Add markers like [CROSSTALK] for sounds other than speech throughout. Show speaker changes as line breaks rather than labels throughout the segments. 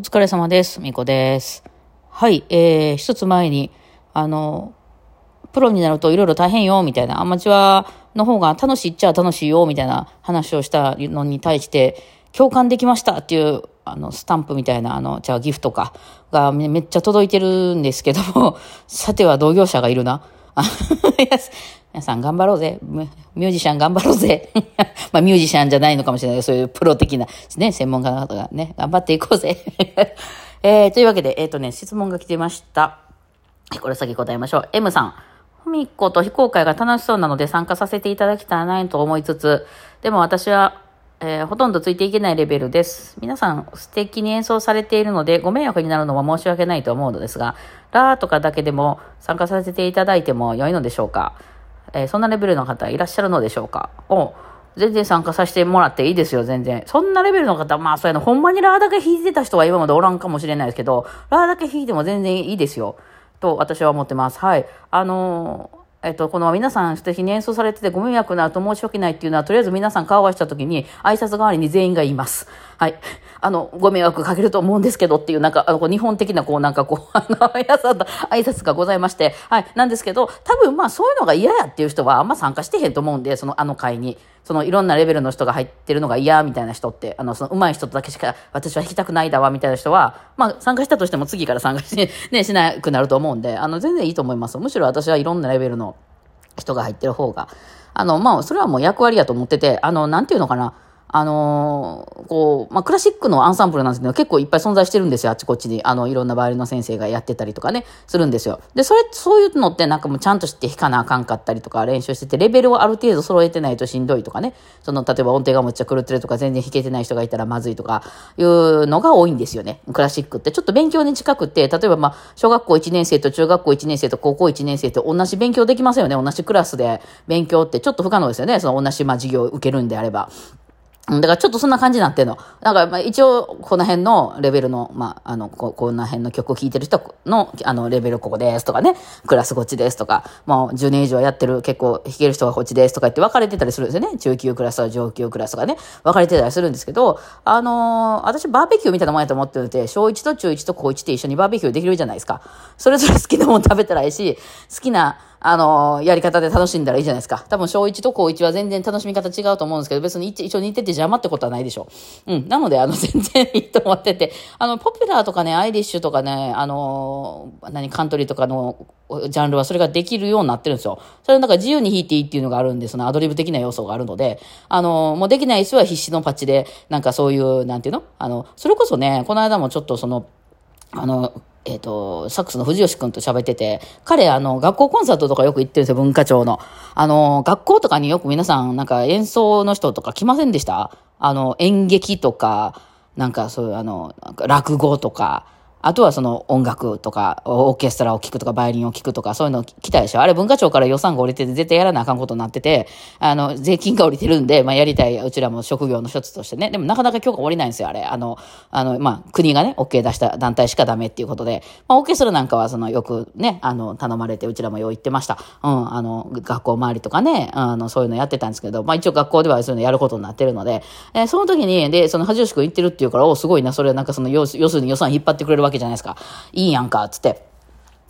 お疲れ様です。みこです。はい、えー、一つ前に、あの、プロになるといろいろ大変よ、みたいな、アマチュアの方が楽しいっちゃ楽しいよ、みたいな話をしたのに対して、共感できましたっていう、あの、スタンプみたいな、あの、じゃあギフトか、がめめっちゃ届いてるんですけども、さては同業者がいるな。皆さん頑張ろうぜ。ミュージシャン頑張ろうぜ。[LAUGHS] まあミュージシャンじゃないのかもしれないけど、そういうプロ的な、ね、専門家の方がね、頑張っていこうぜ。[LAUGHS] えー、というわけで、えっ、とね、質問が来てました。これ先答えましょう。M さん。ふみっこと非公開が楽しそうなので参加させていただきたいなと思いつつ、でも私は、えーほとんどついていけないレベルです。皆さん素敵に演奏されているので、ご迷惑になるのは申し訳ないと思うのですが、ラーとかだけでも参加させていただいても良いのでしょうか？えーそんなレベルの方いらっしゃるのでしょうか？お全然参加させてもらっていいですよ、全然。そんなレベルの方、まあ、そうやな、ほんまにラーだけ弾いてた人は今までおらんかもしれないですけど、ラーだけ弾いても全然いいですよ。と私は思ってます。はい。あのーえっと、この皆さん素敵に演奏されててご迷惑なると申し訳ないっていうのは、とりあえず皆さん顔を合わせた時に挨拶代わりに全員が言います。はい。あの、ご迷惑かけると思うんですけどっていう、なんか、あの、日本的な、こう、なんかこう、[LAUGHS] あの、皆さんと挨拶がございまして、はい。なんですけど、多分まあそういうのが嫌やっていう人はあんま参加してへんと思うんで、その、あの会に。そのいろんなレベルの人が入ってるのが嫌みたいな人って、あの、その上手い人とだけしか私は弾きたくないだわみたいな人は、まあ参加したとしても次から参加し, [LAUGHS] ね、しなくなると思うんで、あの、全然いいと思います。むしろ私はいろんなレベルの人が入ってる方が、あの、まあ、それはもう役割やと思ってて、あの、なんていうのかな、あのーこう、まあ、クラシックのアンサンブルなんですけど、結構いっぱい存在してるんですよ、あちこちに。あの、いろんなバイオリンの先生がやってたりとかね、するんですよ。で、それ、そういうのってなんかもうちゃんとして弾かなあかんかったりとか、練習してて、レベルをある程度揃えてないとしんどいとかね、その、例えば音程がむっちゃ狂ってるとか、全然弾けてない人がいたらまずいとか、いうのが多いんですよね、クラシックって。ちょっと勉強に近くて、例えばま、小学校1年生と中学校1年生と高校1年生と同じ勉強できませんよね、同じクラスで勉強ってちょっと不可能ですよね、その同じま授業を受けるんであれば。だからちょっとそんな感じになってんの。だからまあ一応この辺のレベルの、まあ、あの、ここんな辺の曲を聴いてる人の、あの、レベルここですとかね、クラスこっちですとか、もう10年以上やってる結構弾ける人がこっちですとか言って分かれてたりするんですよね。中級クラスは上級クラスとかね、分かれてたりするんですけど、あのー私バーベキューみたいなもんやと思ってるので、小1と中1と高1って一緒にバーベキューできるじゃないですか。それぞれ好きなもの食べたらいいし、好きな、あのやり方で楽しんだらいいじゃないですか。多分小1と高1は全然楽しみ方違うと思うんですけど、別に一一緒に似てて邪魔ってことはないでしょ。ううん。なので、あの、[LAUGHS] 全然いいと思ってて、あの、ポピュラーとかね、アイリッシュとかね、あのー何、カントリーとかのジャンルはそれができるようになってるんですよ。それなんか自由に弾いていいっていうのがあるんで、そのアドリブ的な要素があるので、あのもうできない人は必死のパッチで、なんかそういう、なんていうの？あの、それこそね、この間もちょっとその、あの、えっ、と、サックスの藤吉くんと喋ってて、彼、あの、学校コンサートとかよく行ってるんですよ、文化庁の。あの、学校とかによく皆さん、なんか演奏の人とか来ませんでした？あの、演劇とか、なんかそういう、あの、落語とか、あとはその音楽とか、オーケストラを聴くとか、バイオリンを聴くとか、そういうの来たでしょあれ文化庁から予算が降りてて絶対やらなあかんことになってて、あの、税金が降りてるんで、まあやりたい、うちらも職業の一つとしてね。でもなかなか許可降りないんですよ、あれ。あの、あの、まあ、国がね、OK 出した団体しかダメっていうことで、まあ、オーケストラなんかはそのよくね、あの、頼まれて、うちらもよう言ってました。うん、あの、学校周りとかね、あの、そういうのやってたんですけど、まあ一応学校ではそういうのやることになってるので、えーその時に、で、その恥吉く言ってるっていうから、おすごいな、それはなんかその、要す要するに予算引っ張ってくれるわけけじゃないですか。いいやんか、つって。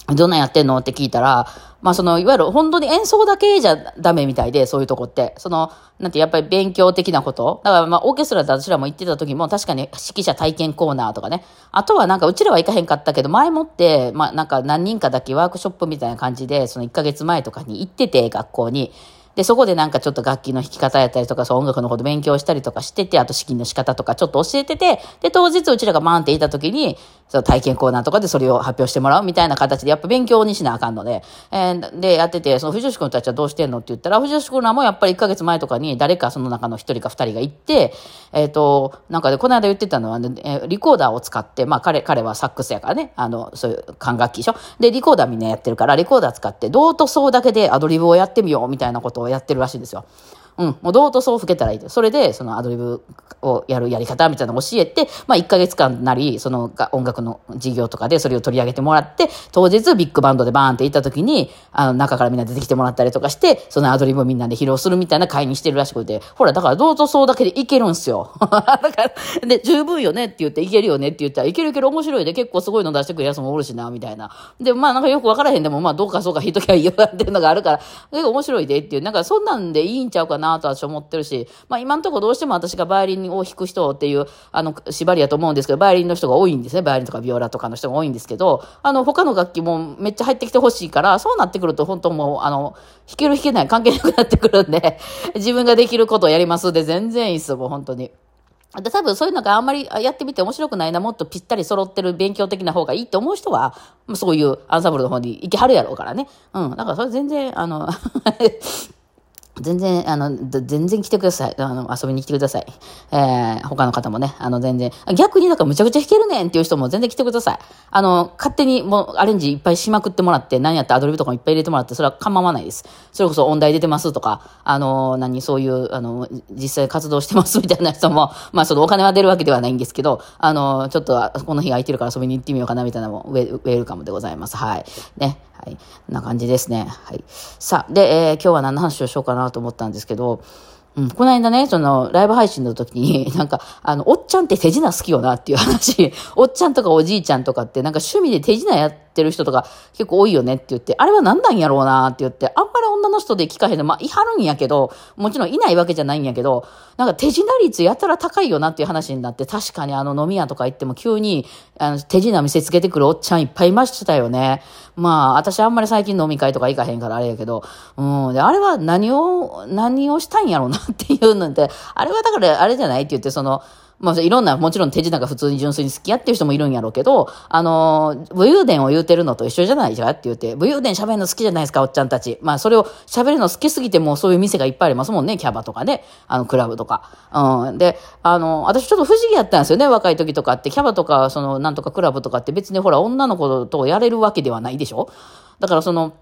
どんなんやってんの？って聞いたら、まあその、いわゆる本当に演奏だけじゃダメみたいで、そういうとこって。その、なんてやっぱり勉強的なこと。だからまあオーケストラで私らも行ってた時も確かに指揮者体験コーナーとかね。あとはなんかうちらは行かへんかったけど、前もって、まあなんか何人かだけワークショップみたいな感じで、その1ヶ月前とかに行ってて、学校に。で、そこでなんかちょっと楽器の弾き方やったりとか、そう音楽のこと勉強したりとかしてて、あと資金の仕方とかちょっと教えてて、で、当日うちらがバーンっていた時に、その体験コーナーとかでそれを発表してもらうみたいな形で、やっぱ勉強にしなあかんので、えーで、やってて、その藤吉君たちはどうしてんのって言ったら、藤吉君らもやっぱり1ヶ月前とかに誰かその中の1人か2人が行って、えっ、と、なんかで、この間言ってたのは、ね、えリコーダーを使って、まあ彼、彼はサックスやからね、あの、そういう管楽器でしょ。で、リコーダーみんなやってるから、リコーダー使って、どうとそうだけでアドリブをやってみようみたいなことをやってるらしいんですよ。うん、もうどうとそう吹けたらいい。それで、そのアドリブをやるやり方みたいなのを教えて、まあ1ヶ月間なり、その音楽の授業とかでそれを取り上げてもらって、当日ビッグバンドでバーンって行った時に、あの、中からみんな出てきてもらったりとかして、そのアドリブをみんなで披露するみたいな会にしてるらしくて、ほら、だからどうとそうだけでいけるんすよ。[LAUGHS] だから、で、十分よねって言って、いけるよねって言ったら、いけるいける面白いで結構すごいの出してくるやつもおるしな、みたいな。で、まあなんかよくわからへんでも、まあどうかそうか引いときゃいいよっていうのがあるから、結構面白いでっていう、なんかそんなんでいいんちゃうかなと私思ってるし、まあ今んとこどうしても私がバイオリンを弾く人っていう、あの、縛りやと思うんですけど、バイオリンの人が多いんですね。バイオリンとかビオラとかの人が多いんですけど、あの、他の楽器もめっちゃ入ってきてほしいから、そうなってくると本当もう、あの、弾ける弾けない関係なくなってくるんで、[LAUGHS] 自分ができることをやりますで全然いいっす、もう本当に。で、多分そういうのがあんまりやってみて面白くないな、もっとぴったり揃ってる勉強的な方がいいって思う人は、そういうアンサンブルの方に行きはるやろうからね。うん。だからそれ全然、あの [LAUGHS] 全然、あの、全然来てください。あの、遊びに来てください。えー、他の方もね、あの、全然、逆になんかむちゃくちゃ弾けるねんっていう人も全然来てください。あの、勝手にもうアレンジいっぱいしまくってもらって、何やってアドリブとかもいっぱい入れてもらって、それは構わないです。それこそ音大出てますとか、あの、何、そういう、あの、実際活動してますみたいな人も、[LAUGHS] まあ、そのお金は出るわけではないんですけど、あの、ちょっと、この日空いてるから遊びに行ってみようかなみたいなのも、ウェルカムでございます。はい。ね。はい。こんな感じですね。はい。さあ、で、えー、今日は何の話をしようかなと思ったんですけど、うん、この間ね、その、ライブ配信の時に、[LAUGHS] なんか、あの、おっちゃんって手品好きよなっていう話、[LAUGHS] おっちゃんとかおじいちゃんとかって、なんか趣味で手品やっててる人とか結構多いよねって言って、あれは何なんやろうなって言って、あんまり女の人で聞かへんの、まあ、いはるんやけど、もちろんいないわけじゃないんやけど、なんか手品率やたら高いよなっていう話になって、確かにあの飲み屋とか行っても急に、あの、手品見せつけてくるおっちゃんいっぱいいましたよね。まあ、私あんまり最近飲み会とか行かへんからあれやけど、うん、で、あれは何を、何をしたんやろうなっていうので、あれはだからあれじゃないって言って、その、まあ、いろんな、もちろん手品が普通に純粋に好きやっていう人もいるんやろうけど、あの、武勇伝を言うてるのと一緒じゃないじゃんって言って、武勇伝喋るの好きじゃないですか、おっちゃんたち。まあ、それを喋るの好きすぎてもそういう店がいっぱいありますもんね、キャバとかね、あの、クラブとか。うん。で、あの、私ちょっと不思議やったんですよね、若い時とかって。キャバとか、その、なんとかクラブとかって別にほら、女の子とやれるわけではないでしょ？だからその、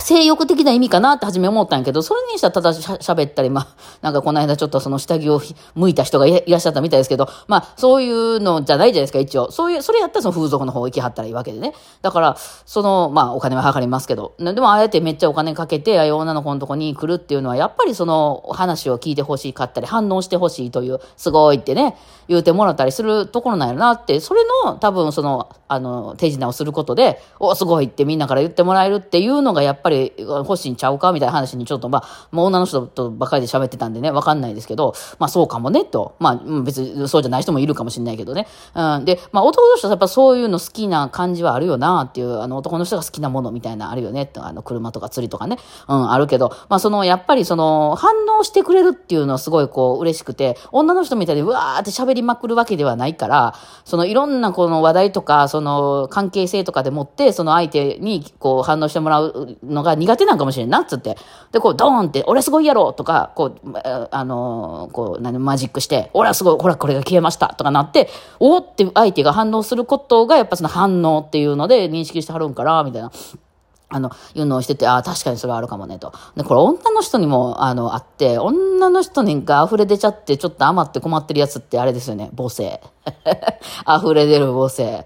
性欲的な意味かなって初め思ったんやけど、それにしたらただしゃ喋ったり、まあ、[LAUGHS] なんかこの間ちょっとその下着を向いた人がいらっしゃったみたいですけど、まあ、そういうのじゃないじゃないですか、一応。そういう、それやったらその風俗の方行きはったらいいわけでね。だから、その、まあ、お金はかりますけど、でもあえてめっちゃお金かけて、ああいう女の子のとこに来るっていうのは、やっぱりその話を聞いてほしかったり、反応してほしいという、すごいってね、言うてもらったりするところなんやなって、それの多分その、あの、手品をすることで、お、すごいってみんなから言ってもらえるっていうのがやっぱり欲しいんちゃうかみたいな話にちょっと、まあ、もう女の人とばかりで喋ってたんでね、わかんないですけど、まあそうかもね、と。まあ別にそうじゃない人もいるかもしれないけどね。うん。で、まあ男の人はやっぱそういうの好きな感じはあるよなっていう、あの男の人が好きなものみたいなあるよねって、あの車とか釣りとかね。うん、あるけど、まあその、やっぱりその、反応してくれるっていうのはすごいこう嬉しくて、女の人みたいにうわーって喋りまくるわけではないから、そのいろんなこの話題とか、その関係性とかでもって、その相手にこう反応してもらうのが苦手なんかもしれんなっつって。で、こうドーンって、俺すごいやろとか、こう、あのー、こう、何、マジックして、俺はすごい、ほら、これが消えましたとかなって、おって相手が反応することが、やっぱその反応っていうので認識してはるんかな、みたいな。あの、いうのをしてて、ああ、確かにそれはあるかもね、と。で、これ女の人にも、あの、あって、女の人にが溢れ出ちゃって、ちょっと余って困ってるやつってあれですよね、母性。[LAUGHS] 溢れ出る母性。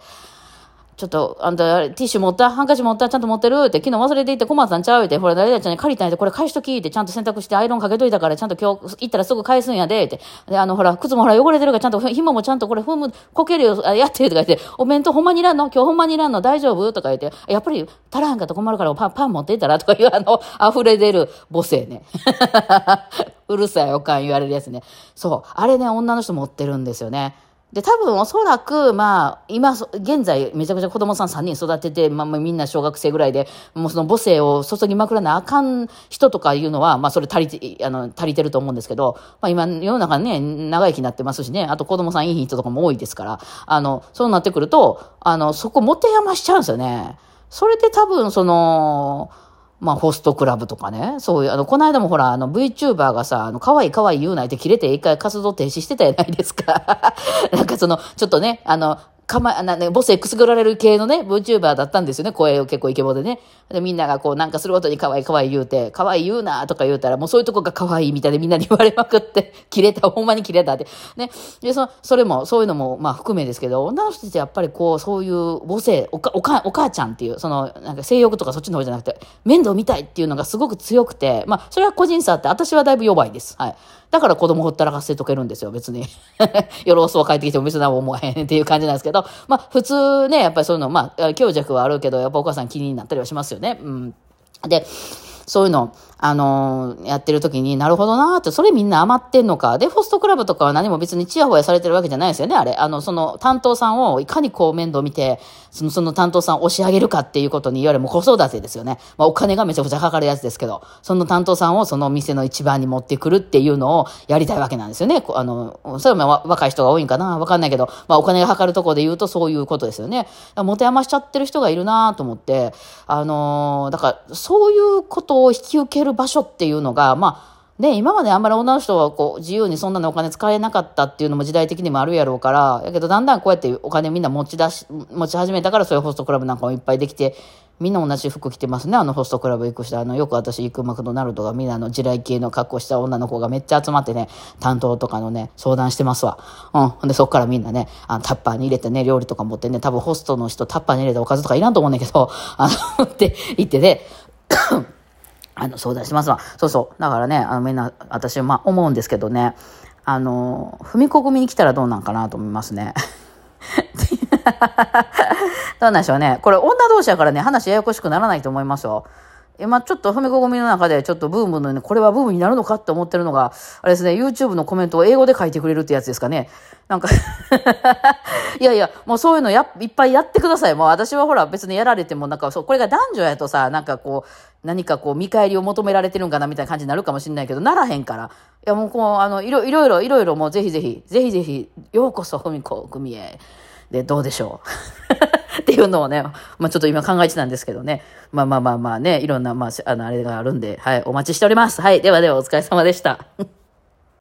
ちょっと、あんた、ティッシュ持った？ハンカチ持った？ちゃんと持ってる？って、昨日忘れていて困ったんちゃう？って、ほら、誰々ちゃんに借りたんやで、これ返しときって、ちゃんと洗濯してアイロンかけといたから、ちゃんと今日行ったらすぐ返すんやで、って。で、あの、ほら、靴もほら汚れてるから、ちゃんと、紐もちゃんとこれ踏む、こけるよ、やってとか言って、お弁当ほんまにいらんの？今日ほんまにいらんの？大丈夫？とか言って、やっぱり足らんかったら困るからパン、パン持っていったら？とかいう、あの、溢れ出る母性ね。[LAUGHS] うるさいおかん言われるやつね。そう。あれね、女の人持ってるんですよね。で、多分おそらく、まあ、今、現在、めちゃくちゃ子供さん3人育てて、まあ、みんな小学生ぐらいで、もうその母性を注ぎまくらなあかん人とかいうのは、まあ、それ足りて、あの、足りてると思うんですけど、まあ、今、世の中ね、長生きになってますしね、あと子供さんいい人とかも多いですから、あの、そうなってくると、あの、そこ持て余しちゃうんですよね。それで多分、その、まあ、ホストクラブとかね。そういう、あの、この間もほら、あの、VTuber がさ、あの、可愛い可愛い言うないって切れて一回活動停止してたじゃないですか。[LAUGHS] なんかその、ちょっとね、あの、かま、な、ね、ボス X ぐられる系のね、VTuber だったんですよね、声を結構イケボでね。で、みんながこう、なんかするごとに可愛い可愛い言うて、可愛い言うなとか言うたら、もうそういうとこが可愛いみたいでみんなに言われまくって、[LAUGHS] 切れた、ほんまに切れたって。ね。で、その、それも、そういうのも、まあ含めですけど、女の人ってやっぱりこう、そういう母性、おか、おか、お母ちゃんっていう、その、なんか性欲とかそっちの方じゃなくて、面倒見たいっていうのがすごく強くて、まあ、それは個人差あって、私はだいぶ弱いです。はい。だから子供ほったらかせとけるんですよ、別に。[LAUGHS] 夜遅は帰ってきても別に何も思わへんっていう感じなんですけど、まあ普通ね、やっぱりそういうの、まあ強弱はあるけど、やっぱお母さん気になったりはしますよね。うん。で、そういうの、あのー、やってる時になるほどなーって、それみんな余ってんのか。で、ホストクラブとかは何も別にチヤホヤされてるわけじゃないですよね、あれ。あの、その担当さんをいかにこう面倒見て、その、その担当さんを押し上げるかっていうことに、いわゆるもう子育てですよね。まあ、お金がめちゃくちゃかかるやつですけど、その担当さんをその店の一番に持ってくるっていうのをやりたいわけなんですよね。あの、それも若い人が多いんかな？わかんないけど、まあ、お金がかかるところで言うとそういうことですよね。持て余しちゃってる人がいるなと思って、あのー、だから、そういうことを引き受ける場所っていうのが、まあ、ね、今まであんまり女の人はこう自由にそんなにお金使えなかったっていうのも時代的にもあるやろうから、やけどだんだんこうやってお金みんな持ち出し、持ち始めたからそういうホストクラブなんかもいっぱいできて、みんな同じ服着てますね、あのホストクラブ行く人。あの、よく私行くマクドナルドがみんなの地雷系の格好した女の子がめっちゃ集まってね、担当とかのね、相談してますわ。うん。で、そっからみんなね、あのタッパーに入れてね、料理とか持ってね、多分ホストの人タッパーに入れたおかずとかいらんと思うんだけど、あの、って言ってね、あの、相談しますわ。そうそう。だからね、あの、みんな、私、まあ、思うんですけどね、あの、踏み込みに来たらどうなんかなと思いますね。[LAUGHS] どうなんでしょうね。これ、女同士やからね、話ややこしくならないと思いますよ。今ちょっと踏みこみの中でちょっとブームの、ね、これはブームになるのかって思ってるのが、あれですね、YouTube のコメントを英語で書いてくれるってやつですかね。なんか [LAUGHS] いやいや、もうそういうのやいっぱいやってください。もう私はほら別にやられてもなんかそう、これが男女やとさ、なんかこう、何かこう見返りを求められてるんかなみたいな感じになるかもしれないけど、ならへんから。いやもうこう、あの、いろいろ、いろいろもうぜひぜひ、ぜひぜひ、ようこそ踏みこ組へ。で、どうでしょう [LAUGHS] っていうのをね、まあちょっと今考えてたんですけどね。まあまあまあまあね、いろんな、まあ、あの、あれがあるんで、はい、お待ちしております。はい、ではではお疲れ様でした。